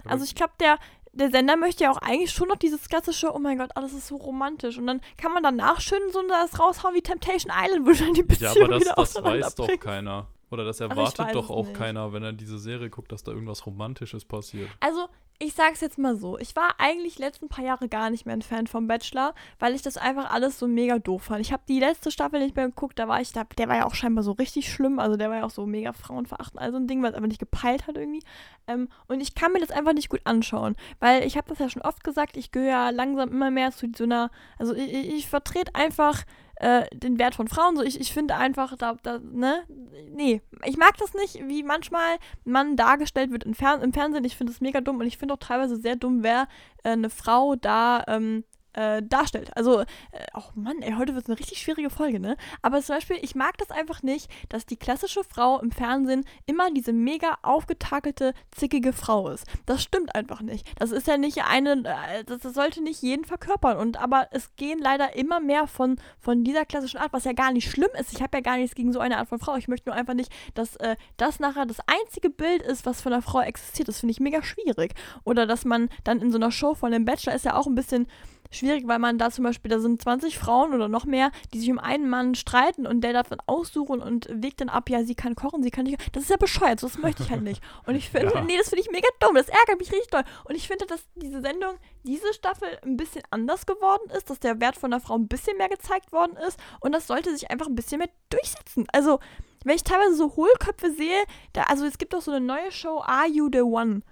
Aber Also ich glaube, der, der Sender möchte ja auch eigentlich schon noch dieses klassische, oh mein Gott, alles ist so romantisch. Und dann kann man danach schön so das raushauen wie Temptation Island, wo dann die Ja, Beziehung aber das, wieder das weiß doch keiner. Oder das erwartet doch auch nicht. keiner, wenn er diese Serie guckt, dass da irgendwas Romantisches passiert. Also, ich sag's jetzt mal so, ich war eigentlich die letzten paar Jahre gar nicht mehr ein Fan vom Bachelor, weil ich das einfach alles so mega doof fand. Ich habe die letzte Staffel nicht mehr geguckt, da war ich, da, der war ja auch scheinbar so richtig schlimm, also der war ja auch so mega frauenverachtend, also ein Ding, was aber nicht gepeilt hat irgendwie. Ähm, und ich kann mir das einfach nicht gut anschauen, weil ich habe das ja schon oft gesagt, ich gehöre ja langsam immer mehr zu so einer, also ich, ich, ich vertrete einfach äh, den Wert von Frauen. So, ich, ich finde einfach, da, da, ne, nee, ich mag das nicht, wie manchmal man dargestellt wird im, Fer im Fernsehen. Ich finde es mega dumm und ich finde auch teilweise sehr dumm, wer äh, eine Frau da ähm, äh, darstellt. Also, äh, oh Mann, ey, heute wird es eine richtig schwierige Folge, ne? Aber zum Beispiel, ich mag das einfach nicht, dass die klassische Frau im Fernsehen immer diese mega aufgetakelte, zickige Frau ist. Das stimmt einfach nicht. Das ist ja nicht eine, äh, das, sollte nicht jeden verkörpern. Und aber es gehen leider immer mehr von, von dieser klassischen Art, was ja gar nicht schlimm ist. Ich habe ja gar nichts gegen so eine Art von Frau. Ich möchte nur einfach nicht, dass äh, das nachher das einzige Bild ist, was von einer Frau existiert. Das finde ich mega schwierig. Oder dass man dann in so einer Show von dem Bachelor ist ja auch ein bisschen schwierig, weil man da zum Beispiel, da sind 20 Frauen oder noch mehr, die sich um einen Mann streiten und der darf dann aussuchen und wägt dann ab, ja, sie kann kochen, sie kann nicht. Das ist ja bescheuert, das möchte ich halt nicht. Und ich finde, (laughs) ja. nee, das finde ich mega dumm, das ärgert mich richtig doll. Und ich finde, dass diese Sendung, diese Staffel ein bisschen anders geworden ist, dass der Wert von der Frau ein bisschen mehr gezeigt worden ist und das sollte sich einfach ein bisschen mehr durchsetzen. Also, wenn ich teilweise so Hohlköpfe sehe, da, also es gibt doch so eine neue Show, Are You the One?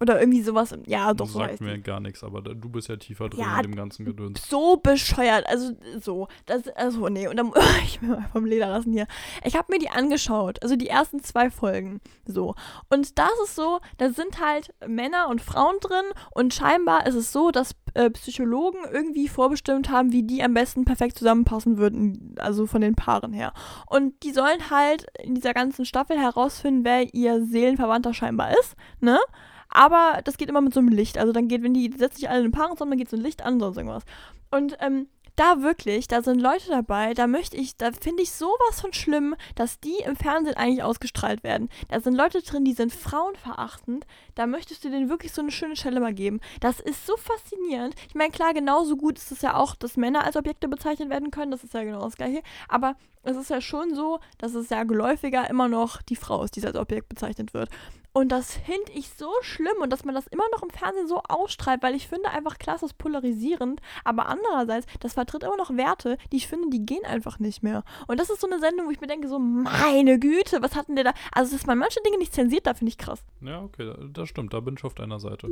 Oder irgendwie sowas. Ja, doch. Das sagt so mir gar nichts, aber da, du bist ja tiefer drin ja, in dem ganzen Gedöns. So bescheuert. Also, so. Das, also, nee. Und dann, (laughs) ich will mal vom Leder lassen hier. Ich habe mir die angeschaut. Also, die ersten zwei Folgen. So. Und das ist so, da sind halt Männer und Frauen drin. Und scheinbar ist es so, dass äh, Psychologen irgendwie vorbestimmt haben, wie die am besten perfekt zusammenpassen würden. Also, von den Paaren her. Und die sollen halt in dieser ganzen Staffel herausfinden, wer ihr Seelenverwandter scheinbar ist. Ne? Aber das geht immer mit so einem Licht. Also dann geht, wenn die setzen sich alle in Paaren zusammen, dann geht so ein Licht an, sonst irgendwas. Und ähm, da wirklich, da sind Leute dabei, da möchte ich, da finde ich sowas von schlimm, dass die im Fernsehen eigentlich ausgestrahlt werden. Da sind Leute drin, die sind frauenverachtend. Da möchtest du denen wirklich so eine schöne Stelle mal geben. Das ist so faszinierend. Ich meine, klar, genauso gut ist es ja auch, dass Männer als Objekte bezeichnet werden können. Das ist ja genau das Gleiche. Aber es ist ja schon so, dass es ja geläufiger immer noch die Frau ist, die als Objekt bezeichnet wird. Und das finde ich so schlimm und dass man das immer noch im Fernsehen so ausstrahlt, weil ich finde einfach klasse ist polarisierend, aber andererseits, das vertritt immer noch Werte, die ich finde, die gehen einfach nicht mehr. Und das ist so eine Sendung, wo ich mir denke, so, meine Güte, was hatten der da? Also, dass man manche Dinge nicht zensiert, da finde ich krass. Ja, okay, das stimmt, da bin ich auf deiner Seite.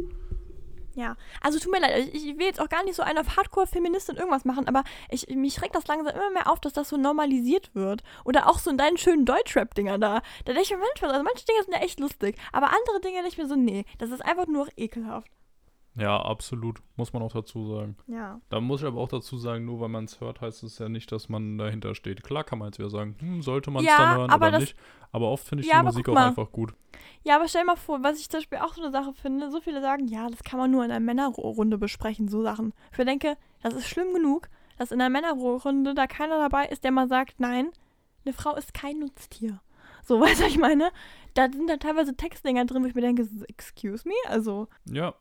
Ja, also tut mir leid, ich, will jetzt auch gar nicht so eine auf Hardcore-Feministin irgendwas machen, aber ich, mich regt das langsam immer mehr auf, dass das so normalisiert wird. Oder auch so in deinen schönen Deutschrap-Dinger da. Da denke ich mir manchmal, also manche Dinge sind ja echt lustig, aber andere Dinge denke ich mir so, nee, das ist einfach nur ekelhaft. Ja, absolut. Muss man auch dazu sagen. Ja. Da muss ich aber auch dazu sagen, nur weil man es hört, heißt es ja nicht, dass man dahinter steht. Klar kann man jetzt wieder sagen, hm, sollte man es ja, dann hören oder das, nicht. Aber oft finde ich ja, die Musik auch einfach gut. Ja, aber stell dir mal vor, was ich zum Beispiel auch so eine Sache finde, so viele sagen, ja, das kann man nur in einer Männerrunde besprechen, so Sachen. Ich denke, das ist schlimm genug, dass in einer Männerrunde da keiner dabei ist, der mal sagt, nein, eine Frau ist kein Nutztier. So, (laughs) weißt du, was ich meine? Da sind dann teilweise Textdinger drin, wo ich mir denke, excuse me? Also. Ja,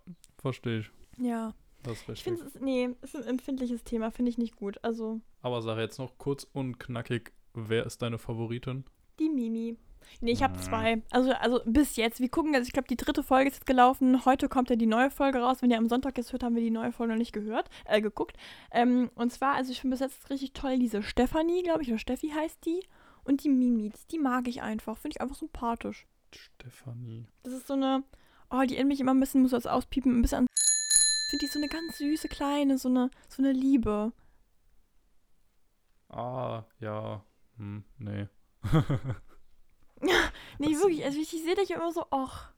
Verstehe ich. Ja. Das ist richtig. Ich finde es, nee, ist ein empfindliches Thema, finde ich nicht gut. Also. Aber sag jetzt noch kurz und knackig, wer ist deine Favoritin? Die Mimi. Nee, ich habe ah. zwei. Also, also bis jetzt. Wir gucken jetzt, ich glaube, die dritte Folge ist jetzt gelaufen. Heute kommt ja die neue Folge raus. Wenn ihr am Sonntag jetzt hört, haben wir die neue Folge noch nicht gehört, äh, geguckt. Ähm, und zwar, also ich finde bis jetzt richtig toll diese Stefanie, glaube ich, oder Steffi heißt die. Und die Mimi, die mag ich einfach. Finde ich einfach sympathisch. Stefanie. Das ist so eine, Oh, die erinnert mich immer ein bisschen, muss das auspiepen, ein bisschen an. Ich finde die so eine ganz süße, kleine, so eine, so eine Liebe. Ah, ja. Hm, nee. (laughs) nee, das wirklich. Also ich, ich sehe dich immer so, ach.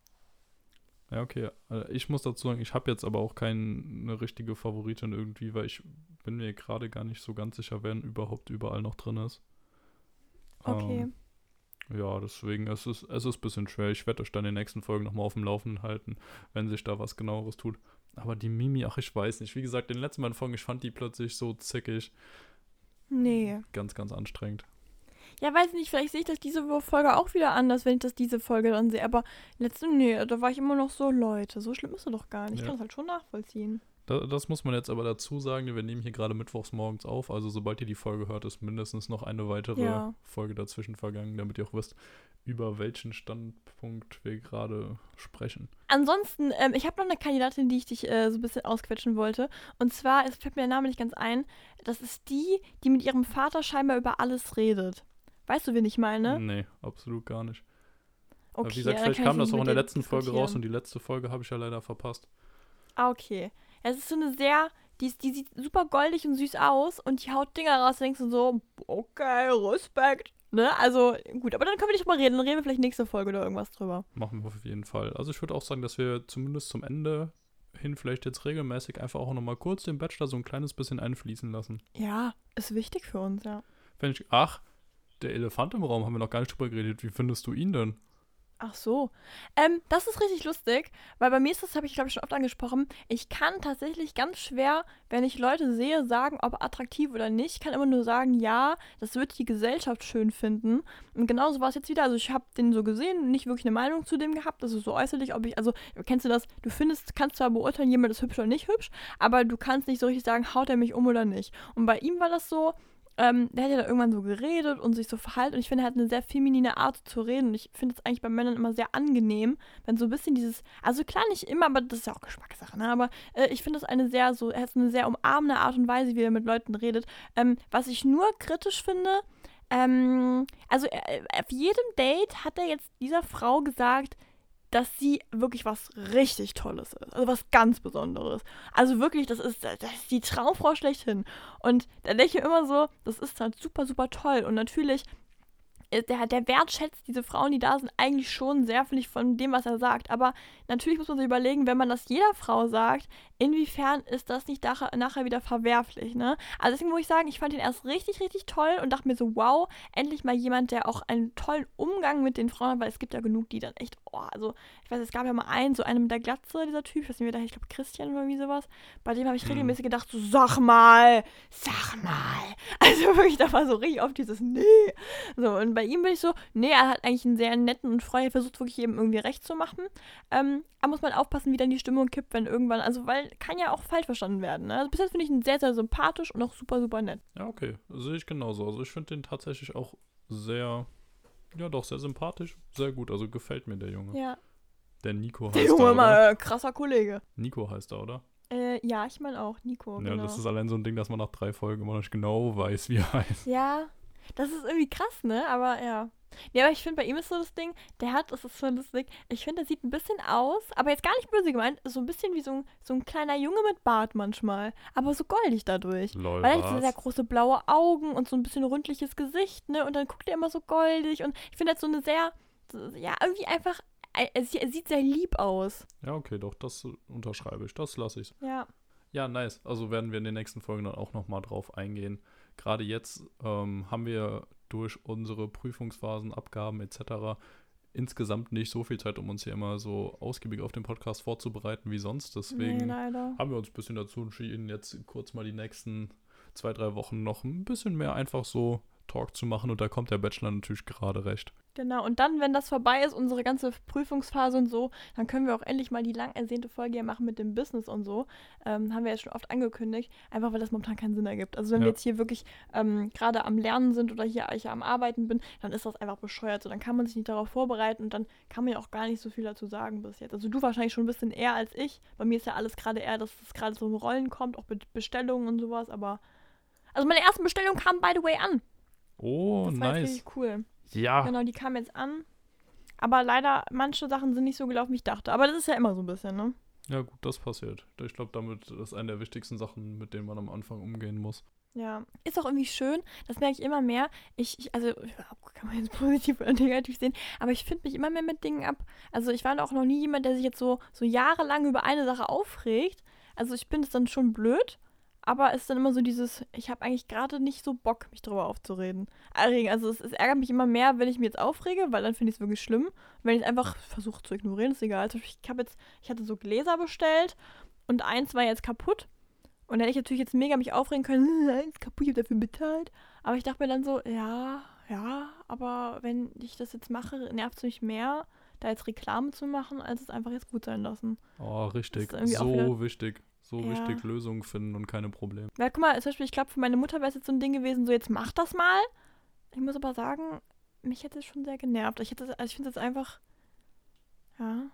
Ja, okay. Also ich muss dazu sagen, ich habe jetzt aber auch keine richtige Favoritin irgendwie, weil ich bin mir gerade gar nicht so ganz sicher, wer überhaupt überall noch drin ist. Okay. Ähm, ja, deswegen es ist es ist ein bisschen schwer. Ich werde euch dann in den nächsten Folgen nochmal auf dem Laufenden halten, wenn sich da was genaueres tut. Aber die Mimi, ach, ich weiß nicht. Wie gesagt, den letzten beiden Folgen, ich fand die plötzlich so zickig. Nee. Ganz, ganz anstrengend. Ja, weiß nicht, vielleicht sehe ich das diese Folge auch wieder anders, wenn ich das diese Folge dann sehe. Aber letzte, nee, da war ich immer noch so, Leute, so schlimm ist es doch gar nicht. Ich ja. kann das halt schon nachvollziehen. Da, das muss man jetzt aber dazu sagen, wir nehmen hier gerade mittwochs morgens auf, also sobald ihr die Folge hört, ist mindestens noch eine weitere Ja. Folge dazwischen vergangen, damit ihr auch wisst, über welchen Standpunkt wir gerade sprechen. Ansonsten, ähm, ich habe noch eine Kandidatin, die ich dich äh, so ein bisschen ausquetschen wollte. Und zwar, es fällt mir der Name nicht ganz ein, das ist die, die mit ihrem Vater scheinbar über alles redet. Weißt du, wen ich meine? Nee, absolut gar nicht. Okay, Aber wie gesagt, vielleicht kam das auch in der letzten Folge raus und die letzte Folge habe ich ja leider verpasst. Ah, okay. Es ist so eine sehr, die, die sieht super goldig und süß aus und die haut Dinger raus, denkst du so, okay, Respekt. Ne? Also, gut, aber dann können wir nicht drüber reden, dann reden wir vielleicht nächste Folge oder irgendwas drüber. Machen wir auf jeden Fall. Also ich würde auch sagen, dass wir zumindest zum Ende hin vielleicht jetzt regelmäßig einfach auch nochmal kurz den Bachelor so ein kleines bisschen einfließen lassen. Ja, ist wichtig für uns, ja. Wenn ich, ach, der Elefant im Raum haben wir noch gar nicht drüber geredet. Wie findest du ihn denn? Ach so. Ähm, das ist richtig lustig, weil bei mir ist das, habe ich glaube ich schon oft angesprochen, ich kann tatsächlich ganz schwer, wenn ich Leute sehe, sagen, ob attraktiv oder nicht. Ich kann immer nur sagen, ja, das wird die Gesellschaft schön finden. Und genauso war es jetzt wieder. Also ich habe den so gesehen, nicht wirklich eine Meinung zu dem gehabt. Das ist so äußerlich, ob ich, also kennst du das, du findest, kannst zwar beurteilen, jemand ist hübsch oder nicht hübsch, aber du kannst nicht so richtig sagen, haut er mich um oder nicht. Und bei ihm war das so, ähm, der hat ja da irgendwann so geredet und sich so verhalten. Und ich finde, er hat eine sehr feminine Art zu reden. Und ich finde es eigentlich bei Männern immer sehr angenehm, wenn so ein bisschen dieses, also klar nicht immer, aber das ist ja auch Geschmackssache, ne? Aber äh, ich finde das eine sehr so, er hat eine sehr umarmende Art und Weise, wie er mit Leuten redet. Ähm, was ich nur kritisch finde, ähm, also äh, auf jedem Date hat er jetzt dieser Frau gesagt, dass sie wirklich was richtig Tolles ist. Also was ganz Besonderes. Also wirklich, das ist, das ist die Traumfrau schlechthin. Und da denke ich immer so, das ist halt super, super toll. Und natürlich, äh, der, der wertschätzt diese Frauen, die da sind, eigentlich schon sehr, finde ich, von dem, was er sagt. Aber natürlich muss man sich überlegen, wenn man das jeder Frau sagt, inwiefern ist das nicht nachher, wieder verwerflich, ne? Also deswegen muss ich sagen, ich fand ihn erst richtig, richtig toll und dachte mir so, wow, endlich mal jemand, der auch einen tollen Umgang mit den Frauen hat, weil es gibt ja genug, die dann echt, oh, also ich weiß, es gab ja mal einen, so einen mit der Glatze, dieser Typ, ich weiß nicht, wie der, ich glaube Christian oder wie sowas, bei dem habe ich Hm. regelmäßig gedacht, so, sag mal, sag mal. (laughs) Also wirklich, da war so richtig oft dieses, nee. So, und bei ihm bin ich so, nee, er hat eigentlich einen sehr netten und freundlichen, versucht wirklich jedem irgendwie recht zu machen. Ähm, da muss man aufpassen, wie dann die Stimmung kippt, wenn irgendwann, also weil kann ja auch falsch verstanden werden. Ne? Also bis jetzt finde ich ihn sehr, sehr sympathisch und auch super, super nett. Ja, okay. Sehe ich genauso. Also ich finde den tatsächlich auch sehr, ja doch, sehr sympathisch. Sehr gut. Also gefällt mir der Junge. Ja. Der Nico heißt Der er, Junge oder? mal krasser Kollege. Nico heißt er, oder? Äh, ja, ich meine auch, Nico. Ja, genau. das ist allein so ein Ding, dass man nach drei Folgen immer noch nicht genau weiß, wie er heißt. Ja, das ist irgendwie krass, ne? Aber ja. Ja, aber ich finde, bei ihm ist so das Ding, der hat, das ist so lustig, ich finde, der sieht ein bisschen aus, aber jetzt gar nicht böse gemeint, so ein bisschen wie so ein, so ein kleiner Junge mit Bart manchmal. Aber so goldig dadurch. Lol, Weil er hat so sehr große blaue Augen und so ein bisschen rundliches Gesicht, ne? Und dann guckt er immer so goldig und ich finde, er hat so eine sehr, ja, irgendwie einfach, er sieht sehr lieb aus. Ja, okay, doch, das unterschreibe ich. Das lasse ich. Ja. Ja, nice. Also werden wir in den nächsten Folgen dann auch nochmal drauf eingehen. Gerade jetzt ähm, haben wir durch unsere Prüfungsphasen, Abgaben etc. insgesamt nicht so viel Zeit, um uns hier immer so ausgiebig auf den Podcast vorzubereiten wie sonst. Deswegen nee, haben wir uns ein bisschen dazu entschieden, jetzt kurz mal die nächsten zwei, drei Wochen noch ein bisschen mehr einfach so Talk zu machen. Und da kommt der Bachelor natürlich gerade recht. Genau, und dann, wenn das vorbei ist, unsere ganze Prüfungsphase und so, dann können wir auch endlich mal die lang ersehnte Folge hier machen mit dem Business und so. Ähm, haben wir jetzt schon oft angekündigt, einfach weil das momentan keinen Sinn ergibt. Also wenn Ja. wir jetzt hier wirklich ähm, gerade am Lernen sind oder hier ich am Arbeiten bin, dann ist das einfach bescheuert. So, dann kann man sich nicht darauf vorbereiten und dann kann man ja auch gar nicht so viel dazu sagen bis jetzt. Also du wahrscheinlich schon ein bisschen eher als ich. Bei mir ist ja alles gerade eher, dass es gerade so in Rollen kommt, auch mit Bestellungen und sowas, aber. Also meine ersten Bestellungen kamen by the way an. Oh, Das war nice. richtig cool. Ja, Genau, die kam jetzt an. Aber leider, manche Sachen sind nicht so gelaufen, wie ich dachte. Aber das ist ja immer so ein bisschen, ne? ja gut, das passiert. Ich glaube, damit ist eine der wichtigsten Sachen, mit denen man am Anfang umgehen muss. Ja. Ist auch irgendwie schön, das merke ich immer mehr. Ich, ich also, kann man jetzt (laughs) positiv oder negativ sehen, aber ich finde mich immer mehr mit Dingen ab. Also, ich war auch noch nie jemand, der sich jetzt so, so jahrelang über eine Sache aufregt. Also, ich finde es dann schon blöd. Aber es ist dann immer so dieses, ich habe eigentlich gerade nicht so Bock, mich darüber aufzureden. Also es, es ärgert mich immer mehr, wenn ich mich jetzt aufrege, weil dann finde ich es wirklich schlimm. Wenn ich es einfach versuche zu ignorieren, ist egal. Beispiel, Ich habe jetzt, ich hatte so Gläser bestellt und eins war jetzt kaputt. Und dann hätte ich natürlich jetzt mega mich aufregen können, (laughs) eins kaputt, ich habe dafür bezahlt. Aber ich dachte mir dann so, ja, ja, aber wenn ich das jetzt mache, nervt es mich mehr, da jetzt Reklame zu machen, als es einfach jetzt gut sein lassen. Oh, richtig. So wieder- wichtig. So Ja. richtig Lösungen finden und keine Probleme. Ja, guck mal, zum Beispiel, ich glaube, für meine Mutter wäre es jetzt so ein Ding gewesen, so jetzt mach das mal. Ich muss aber sagen, mich hätte es schon sehr genervt. Ich hätte, also ich finde es jetzt einfach, ja.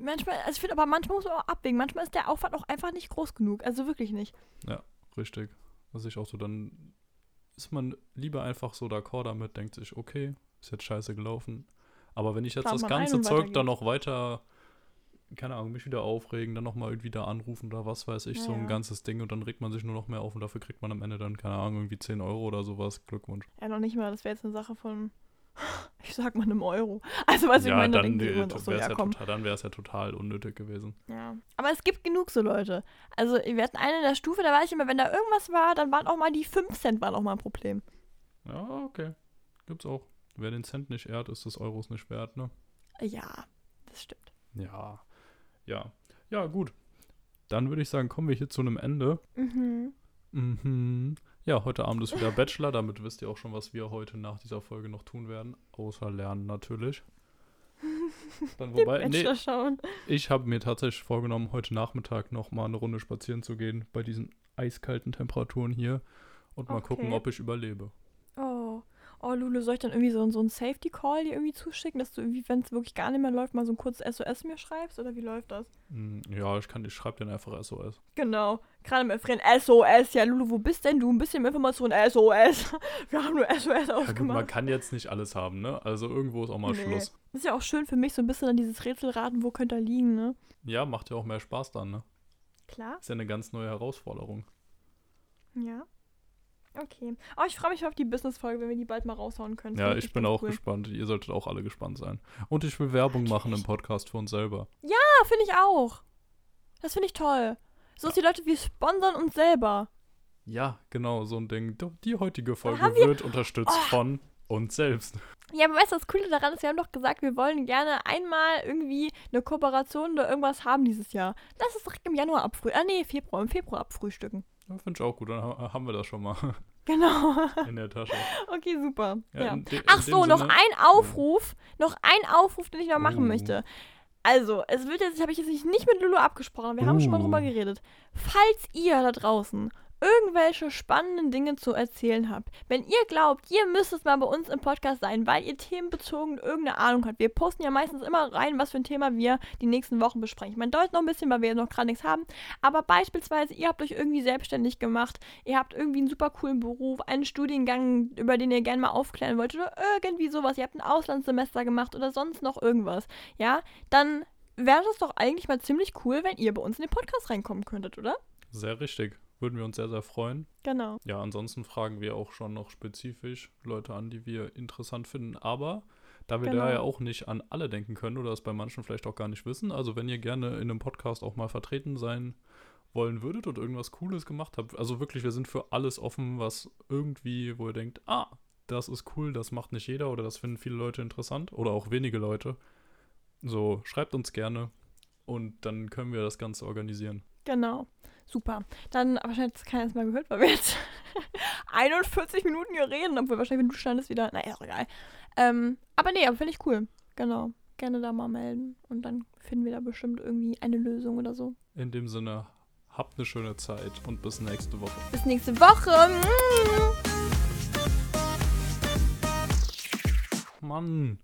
Manchmal, also ich finde aber manchmal muss man auch abwägen. Manchmal ist der Aufwand auch einfach nicht groß genug. Also wirklich nicht. Richtig. Was ich auch so, dann ist man lieber einfach so d'accord damit, denkt sich, okay, ist jetzt scheiße gelaufen. Aber wenn ich jetzt Plant das ganze Zeug dann noch weiter, keine Ahnung, mich wieder aufregen, dann nochmal irgendwie da anrufen oder was weiß ich, so Ja, ein ja. ganzes Ding und dann regt man sich nur noch mehr auf und dafür kriegt man am Ende dann, keine Ahnung, irgendwie 10 Euro oder sowas. Glückwunsch. Ja, noch nicht mal. Das wäre jetzt eine Sache von, (laughs) ich sag mal, einem Euro. Also, was ich meine, da denken die äh, so, ja, ja total, dann wäre es ja total unnötig gewesen. Ja. Aber es gibt genug so Leute. Also, wir hatten eine in der Stufe, da war ich immer, wenn da irgendwas war, dann waren auch mal die 5 Cent waren auch mal ein Problem. Ja, okay. Gibt's auch. Wer den Cent nicht ehrt, ist des Euros nicht wert, ne? Ja, das stimmt. Ja. Ja. Ja, gut. Dann würde ich sagen, kommen wir hier zu einem Ende. Mhm. Mhm. Ja, heute Abend ist wieder Bachelor. Damit wisst ihr auch schon, was wir heute nach dieser Folge noch tun werden. Außer lernen natürlich. Dann wobei, nee, Bachelor schauen. ich habe mir tatsächlich vorgenommen, heute Nachmittag noch mal eine Runde spazieren zu gehen bei diesen eiskalten Temperaturen hier und mal gucken, Okay. ob ich überlebe. Oh. Lulu, soll ich dann irgendwie so, so einen Safety-Call dir irgendwie zuschicken, dass du irgendwie, wenn es wirklich gar nicht mehr läuft, mal so ein kurzes SOS mir schreibst? Oder wie läuft das? Hm, Ja, ich kann, ich schreibe den einfach SOS. Genau. Gerade mit Frieden SOS. Ja, Lulu, wo bist denn du? Ein bisschen mehr Information SOS. (laughs) Wir haben nur SOS Ja, gut, man kann jetzt nicht alles haben, ne? Also irgendwo ist auch mal Nee. Schluss. Das ist ja auch schön für mich, so ein bisschen an dieses Rätselraten, wo könnte er liegen, ne? Ja, macht ja auch mehr Spaß dann, ne? Klar. Ist ja eine ganz neue Herausforderung. Ja. Okay. Oh, ich freue mich auf die Business-Folge, wenn wir die bald mal raushauen können. Ja, ich bin auch cool. gespannt. Ihr solltet auch alle gespannt sein. Und ich will Werbung machen im Podcast für uns selber. Ja, finde ich auch. Das finde ich toll. So ist die Leute, wir sponsern uns selber. Ja, genau, so ein Ding. Die heutige Folge wir- wird unterstützt Oh. von uns selbst. Ja, aber weißt du, das Coole daran ist, wir haben doch gesagt, wir wollen gerne einmal irgendwie eine Kooperation oder irgendwas haben dieses Jahr. Lass es direkt im Januar abfrühstücken. Ah, nee, Februar, im Februar abfrühstücken. Ja, Finde ich auch gut. Dann ha- haben wir das schon mal (laughs) Genau. in der Tasche. okay, super. Ja. de- in Ach so, noch Sinne- ein Aufruf. Noch ein Aufruf, den ich noch machen Uh. möchte. Also, es wird jetzt, habe ich jetzt nicht mit Lulu abgesprochen, wir haben schon mal Uh. drüber geredet. Falls ihr da draußen irgendwelche spannenden Dinge zu erzählen habt, wenn ihr glaubt, ihr müsstet mal bei uns im Podcast sein, weil ihr themenbezogen irgendeine Ahnung habt. Wir posten ja meistens immer rein, was für ein Thema wir die nächsten Wochen besprechen. Meine, dauert noch ein bisschen, weil wir noch gerade nichts haben, aber beispielsweise, ihr habt euch irgendwie selbstständig gemacht, ihr habt irgendwie einen super coolen Beruf, einen Studiengang, über den ihr gerne mal aufklären wollt oder irgendwie sowas, ihr habt ein Auslandssemester gemacht oder sonst noch irgendwas, ja, dann wäre das doch eigentlich mal ziemlich cool, wenn ihr bei uns in den Podcast reinkommen könntet, oder? Sehr richtig. Würden wir uns sehr, sehr freuen. Genau. Ja, ansonsten fragen wir auch schon noch spezifisch Leute an, die wir interessant finden. Aber da wir da Genau. ja auch nicht an alle denken können oder es bei manchen vielleicht auch gar nicht wissen, also wenn ihr gerne in einem Podcast auch mal vertreten sein wollen würdet und irgendwas Cooles gemacht habt, also wirklich, wir sind für alles offen, was irgendwie, wo ihr denkt, ah, das ist cool, das macht nicht jeder oder das finden viele Leute interessant oder auch wenige Leute. So, schreibt uns gerne und dann können wir das Ganze organisieren. Genau. Super. Dann, wahrscheinlich hat keiner es mal gehört, weil wir jetzt (laughs) 41 Minuten hier reden, obwohl wahrscheinlich, wenn du standest, wieder, naja, ist egal. Ähm, aber nee, aber finde ich cool. Genau. Gerne da mal melden und dann finden wir da bestimmt irgendwie eine Lösung oder so. In dem Sinne, habt eine schöne Zeit und bis nächste Woche. Bis nächste Woche. Mann.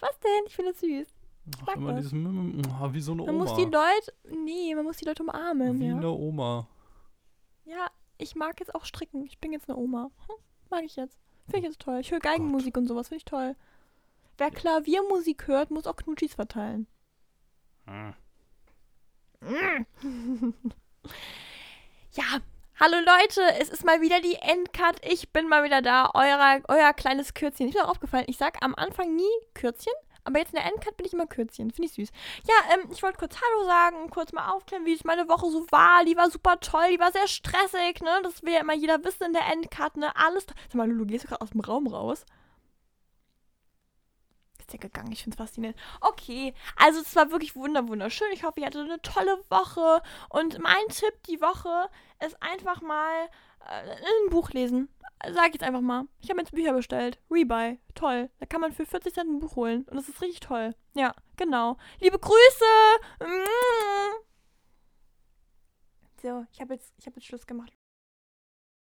Was denn? Ich finde das süß. Ach, immer dieses ah, wie so eine Man Oma. muss die Leute, nee, man muss die Leute umarmen. wie Ja. eine Oma. ja, ich mag jetzt auch stricken. Ich bin jetzt eine Oma. Hm, mag ich jetzt. Finde ich jetzt toll. Ich höre Geigenmusik und sowas. Finde ich toll. Wer Klaviermusik hört, muss auch Knutschis verteilen. Hm. (laughs) Ja, hallo Leute, es ist mal wieder die Endcut. Ich bin mal wieder da, euer, euer kleines Kürzchen. Ich bin auch aufgefallen, ich sag am Anfang nie Kürzchen, aber jetzt in der Endcut bin ich immer Kürzchen. Finde ich süß. Ja, ähm, ich wollte kurz Hallo sagen, kurz mal aufklären, wie es meine Woche so war. Die war super toll, die war sehr stressig, ne? Das will ja immer jeder wissen in der Endcut, ne? Alles. Sag mal, Lulu, gehst du gerade aus dem Raum raus? Ist ja gegangen, ich finde es faszinierend. Okay, also es war wirklich wunder wunderschön. Ich hoffe, ihr hattet eine tolle Woche. Und mein Tipp die Woche ist einfach mal äh, ein Buch lesen. Sag jetzt einfach mal. Ich habe jetzt Bücher bestellt. Rebuy. Toll. Da kann man für 40 Cent ein Buch holen. Und das ist richtig toll. Ja, genau. Liebe Grüße. So, ich habe jetzt, hab jetzt Schluss gemacht.